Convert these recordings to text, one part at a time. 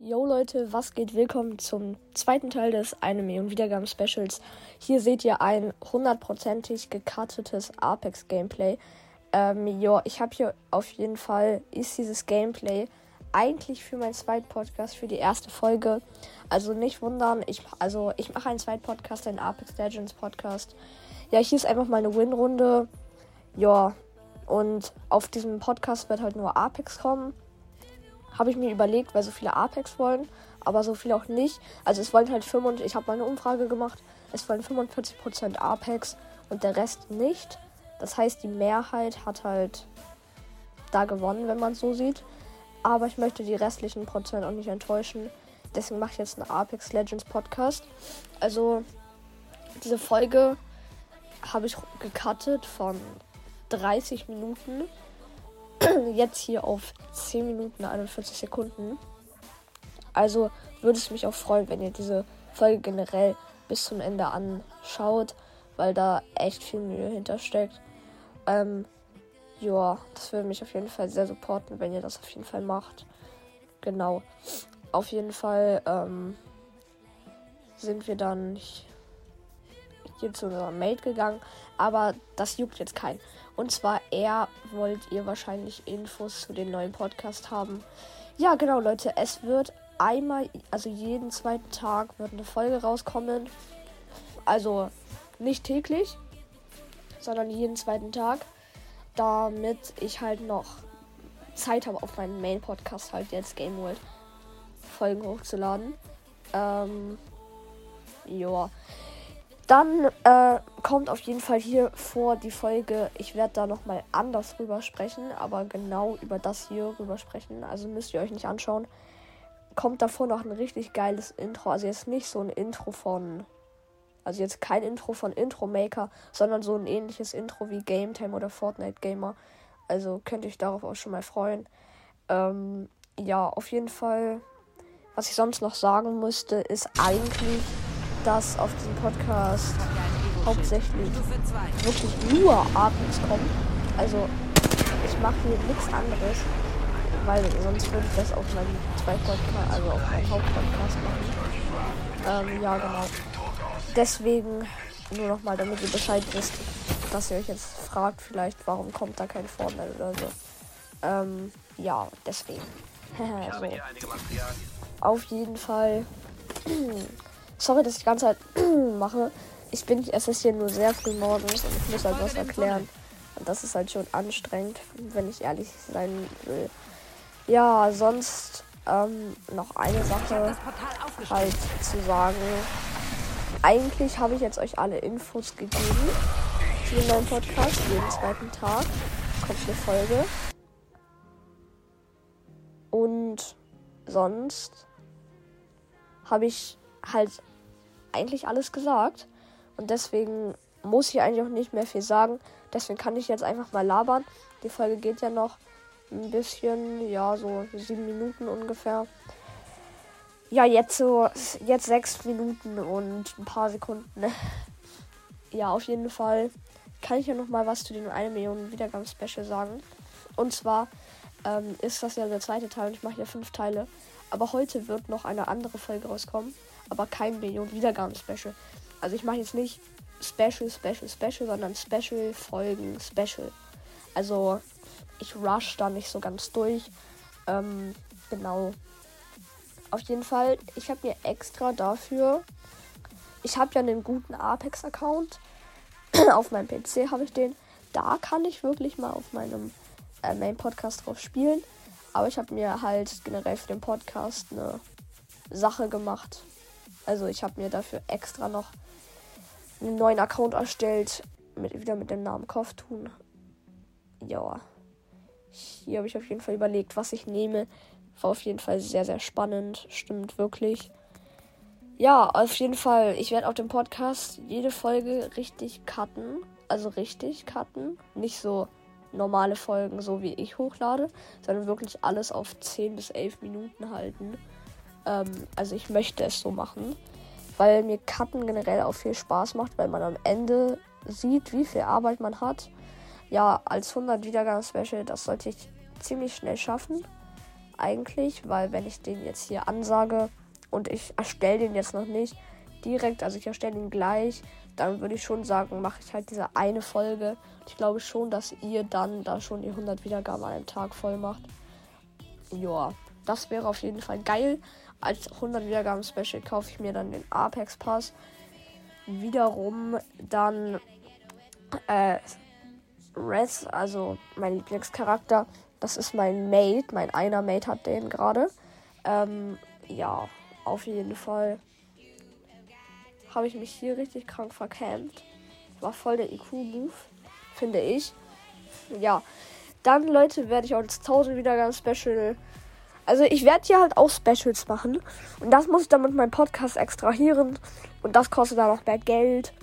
Yo Leute, was geht? Willkommen zum zweiten Teil des 1 Million Wiedergaben Specials. Hier seht ihr ein hundertprozentig gecuttetes Apex Gameplay. Ähm, jo, ich habe hier auf jeden Fall, ist dieses Gameplay eigentlich für meinen zweiten Podcast, für die erste Folge. Also nicht wundern, ich, also ich mache einen zweiten Podcast, einen Apex Legends Podcast. Ja, hier ist einfach mal eine Win-Runde. Ja, und auf diesem Podcast wird halt nur Apex kommen habe ich mir überlegt, weil so viele Apex wollen, aber so viele auch nicht. Also es wollen halt 45%, ich habe mal eine Umfrage gemacht, es wollen 45% Apex und der Rest nicht. Das heißt, die Mehrheit hat halt da gewonnen, wenn man es so sieht. Aber ich möchte die restlichen Prozent auch nicht enttäuschen. Deswegen mache ich jetzt einen Apex Legends Podcast. Also diese Folge habe ich gecuttet von 30 Minuten jetzt hier auf 10 Minuten 41 Sekunden. Also würde es mich auch freuen, wenn ihr diese Folge generell bis zum Ende anschaut, weil da echt viel Mühe hintersteckt. Ähm, ja, das würde mich auf jeden Fall sehr supporten, wenn ihr das auf jeden Fall macht. Genau. Auf jeden Fall ähm, sind wir dann hier zu unserem Mate gegangen, aber das juckt jetzt keinen. Und zwar er wollt ihr wahrscheinlich Infos zu dem neuen Podcast haben. Ja, genau, Leute. Es wird einmal, also jeden zweiten Tag wird eine Folge rauskommen. Also nicht täglich, sondern jeden zweiten Tag. Damit ich halt noch Zeit habe, auf meinen Main-Podcast halt jetzt Game World Folgen hochzuladen. Ähm, ja. Dann äh, kommt auf jeden Fall hier vor die Folge. Ich werde da nochmal anders rüber sprechen, aber genau über das hier rüber sprechen. Also müsst ihr euch nicht anschauen. Kommt davor noch ein richtig geiles Intro. Also jetzt nicht so ein Intro von. Also jetzt kein Intro von Intro Maker, sondern so ein ähnliches Intro wie Game Time oder Fortnite Gamer. Also könnt ihr euch darauf auch schon mal freuen. Ähm, ja, auf jeden Fall. Was ich sonst noch sagen müsste, ist eigentlich dass auf diesem Podcast hauptsächlich wirklich nur Atmos kommen. Also ich mache hier nichts anderes, weil sonst würde ich das auf meinem zweiten Podcast, also auf meinem Hauptpodcast machen. Ähm, ja, genau. Deswegen nur nochmal, damit ihr Bescheid wisst, dass ihr euch jetzt fragt, vielleicht, warum kommt da kein Fortnite oder so. Ähm, ja, deswegen. so. Auf jeden Fall Sorry, dass ich die ganze Zeit mache. Ich bin, es ist hier nur sehr früh morgens und ich muss halt was erklären. Und das ist halt schon anstrengend, wenn ich ehrlich sein will. Ja, sonst ähm, noch eine Sache halt zu sagen. Eigentlich habe ich jetzt euch alle Infos gegeben zu dem neuen Podcast. Jeden zweiten Tag kommt eine Folge. Und sonst habe ich halt eigentlich alles gesagt. Und deswegen muss ich eigentlich auch nicht mehr viel sagen. Deswegen kann ich jetzt einfach mal labern. Die Folge geht ja noch ein bisschen, ja, so sieben Minuten ungefähr. Ja, jetzt so, jetzt sechs Minuten und ein paar Sekunden. ja, auf jeden Fall kann ich ja noch mal was zu den 1 Million Wiedergaben-Special sagen. Und zwar ähm, ist das ja der zweite Teil und ich mache ja fünf Teile. Aber heute wird noch eine andere Folge rauskommen aber kein Million Wiedergaben Special. Also ich mache jetzt nicht Special, Special, Special, sondern Special Folgen, Special. Also ich rush da nicht so ganz durch. Ähm, genau. Auf jeden Fall, ich habe mir extra dafür. Ich habe ja einen guten Apex-Account. auf meinem PC habe ich den. Da kann ich wirklich mal auf meinem äh, Main-Podcast drauf spielen. Aber ich habe mir halt generell für den Podcast eine Sache gemacht. Also ich habe mir dafür extra noch einen neuen Account erstellt. Mit, wieder mit dem Namen Kopftun. Ja. Hier habe ich auf jeden Fall überlegt, was ich nehme. War auf jeden Fall sehr, sehr spannend. Stimmt wirklich. Ja, auf jeden Fall. Ich werde auf dem Podcast jede Folge richtig cutten. Also richtig cutten. Nicht so normale Folgen, so wie ich hochlade, sondern wirklich alles auf 10 bis 11 Minuten halten. Ähm, also ich möchte es so machen, weil mir Cutten generell auch viel Spaß macht, weil man am Ende sieht, wie viel Arbeit man hat. Ja, als 100 Wiedergaben-Special, das sollte ich ziemlich schnell schaffen. eigentlich, weil wenn ich den jetzt hier ansage und ich erstelle den jetzt noch nicht direkt, also ich erstelle ihn gleich, dann würde ich schon sagen, mache ich halt diese eine Folge. Ich glaube schon, dass ihr dann da schon die 100 Wiedergaben an einem Tag voll macht. Ja, das wäre auf jeden Fall geil. Als 100 Wiedergaben Special kaufe ich mir dann den Apex Pass. Wiederum dann äh, Res, also mein Lieblingscharakter. Das ist mein Mate. Mein einer Mate hat den gerade. Ähm, ja, auf jeden Fall habe ich mich hier richtig krank verkämmt. War voll der IQ-Move, finde ich. Ja, dann, Leute, werde ich auch das 1000 Wiedergaben Special. Also, ich werde hier halt auch Specials machen. Und das muss ich dann mit meinem Podcast extrahieren. Und das kostet dann noch mehr Geld.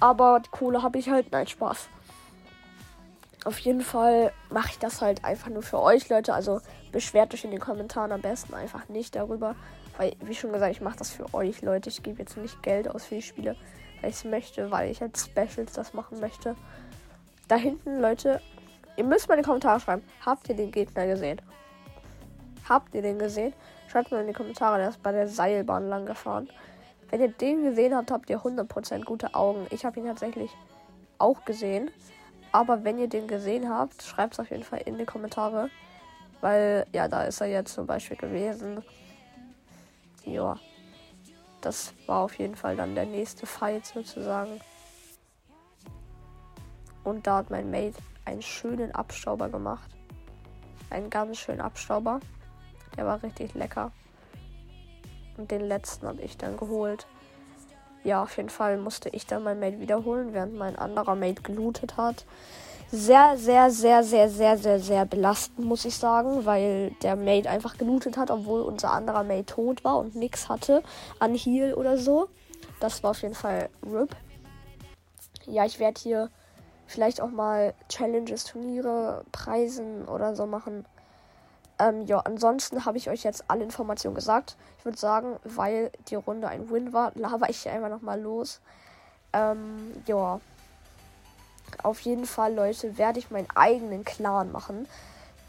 Aber die Kohle habe ich halt. Nein, Spaß. Auf jeden Fall mache ich das halt einfach nur für euch, Leute. Also beschwert euch in den Kommentaren am besten einfach nicht darüber. Weil, wie schon gesagt, ich mache das für euch, Leute. Ich gebe jetzt nicht Geld aus für die Spiele, weil ich es möchte, weil ich als Specials das machen möchte. Da hinten, Leute, ihr müsst mal in die Kommentare schreiben. Habt ihr den Gegner gesehen? Habt ihr den gesehen? Schreibt mal in die Kommentare, der ist bei der Seilbahn lang gefahren. Wenn ihr den gesehen habt, habt ihr 100% gute Augen. Ich habe ihn tatsächlich auch gesehen. Aber wenn ihr den gesehen habt, schreibt es auf jeden Fall in die Kommentare. Weil, ja, da ist er jetzt zum Beispiel gewesen. Ja. Das war auf jeden Fall dann der nächste Fight sozusagen. Und da hat mein Mate einen schönen Abstauber gemacht. Einen ganz schönen Abstauber. Der war richtig lecker. Und den letzten habe ich dann geholt ja, auf jeden Fall musste ich dann mein Mate wiederholen, während mein anderer Mate gelootet hat. Sehr, sehr, sehr, sehr, sehr, sehr, sehr belastend, muss ich sagen, weil der Mate einfach gelootet hat, obwohl unser anderer Mate tot war und nichts hatte an Heal oder so. Das war auf jeden Fall RIP. Ja, ich werde hier vielleicht auch mal Challenges, Turniere, Preisen oder so machen. Ähm, ja, ansonsten habe ich euch jetzt alle Informationen gesagt. Ich würde sagen, weil die Runde ein Win war, laber ich einfach nochmal los. Ähm, ja. Auf jeden Fall, Leute, werde ich meinen eigenen Clan machen.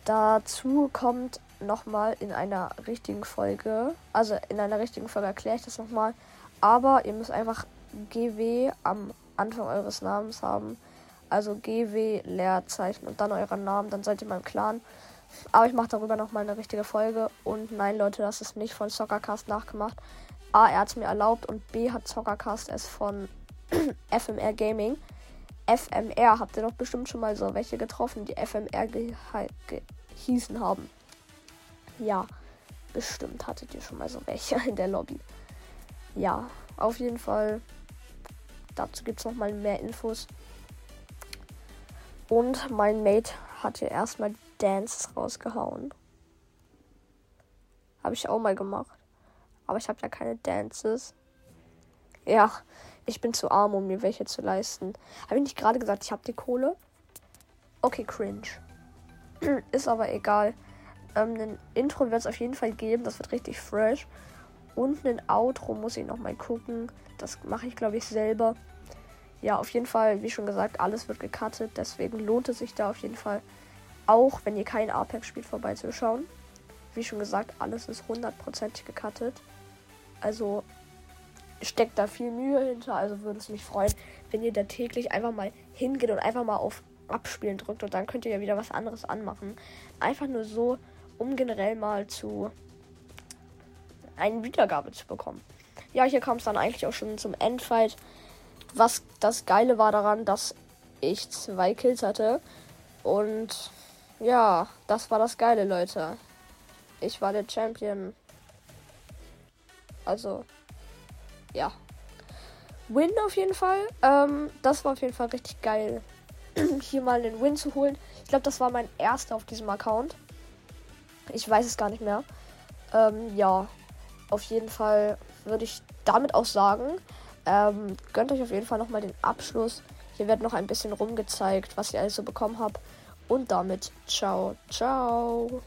Dazu kommt nochmal in einer richtigen Folge, also in einer richtigen Folge erkläre ich das nochmal. Aber ihr müsst einfach GW am Anfang eures Namens haben. Also GW Leerzeichen und dann euren Namen, dann seid ihr mein Clan. Aber ich mache darüber noch mal eine richtige Folge. Und nein, Leute, das ist nicht von Soccercast nachgemacht. A, er hat es mir erlaubt und B hat Soccercast es von FMR Gaming. FMR, habt ihr doch bestimmt schon mal so welche getroffen, die FMR gehießen haben. Ja, bestimmt hattet ihr schon mal so welche in der Lobby. Ja, auf jeden Fall. Dazu gibt es noch mal mehr Infos. Und mein Mate hat hier erstmal Dances rausgehauen. Habe ich auch mal gemacht. Aber ich habe ja keine Dances. Ja, ich bin zu arm, um mir welche zu leisten. Habe ich nicht gerade gesagt, ich habe die Kohle? Okay, cringe. Ist aber egal. Ähm, ein Intro wird es auf jeden Fall geben. Das wird richtig fresh. Und ein Outro muss ich noch mal gucken. Das mache ich, glaube ich, selber. Ja, auf jeden Fall, wie schon gesagt, alles wird gecuttet. Deswegen lohnt es sich da auf jeden Fall auch wenn ihr kein Apex spielt, vorbeizuschauen. Wie schon gesagt, alles ist hundertprozentig gecuttet. Also steckt da viel Mühe hinter. Also würde es mich freuen, wenn ihr da täglich einfach mal hingeht und einfach mal auf Abspielen drückt und dann könnt ihr ja wieder was anderes anmachen. Einfach nur so, um generell mal zu eine Wiedergabe zu bekommen. Ja, hier kam es dann eigentlich auch schon zum Endfight. Was das Geile war daran, dass ich zwei Kills hatte und ja, das war das Geile, Leute. Ich war der Champion. Also, ja. Win auf jeden Fall. Ähm, das war auf jeden Fall richtig geil, hier mal den Win zu holen. Ich glaube, das war mein erster auf diesem Account. Ich weiß es gar nicht mehr. Ähm, ja, auf jeden Fall würde ich damit auch sagen, ähm, gönnt euch auf jeden Fall nochmal den Abschluss. Hier wird noch ein bisschen rumgezeigt, was ihr alles so bekommen habt. Und damit ciao, ciao.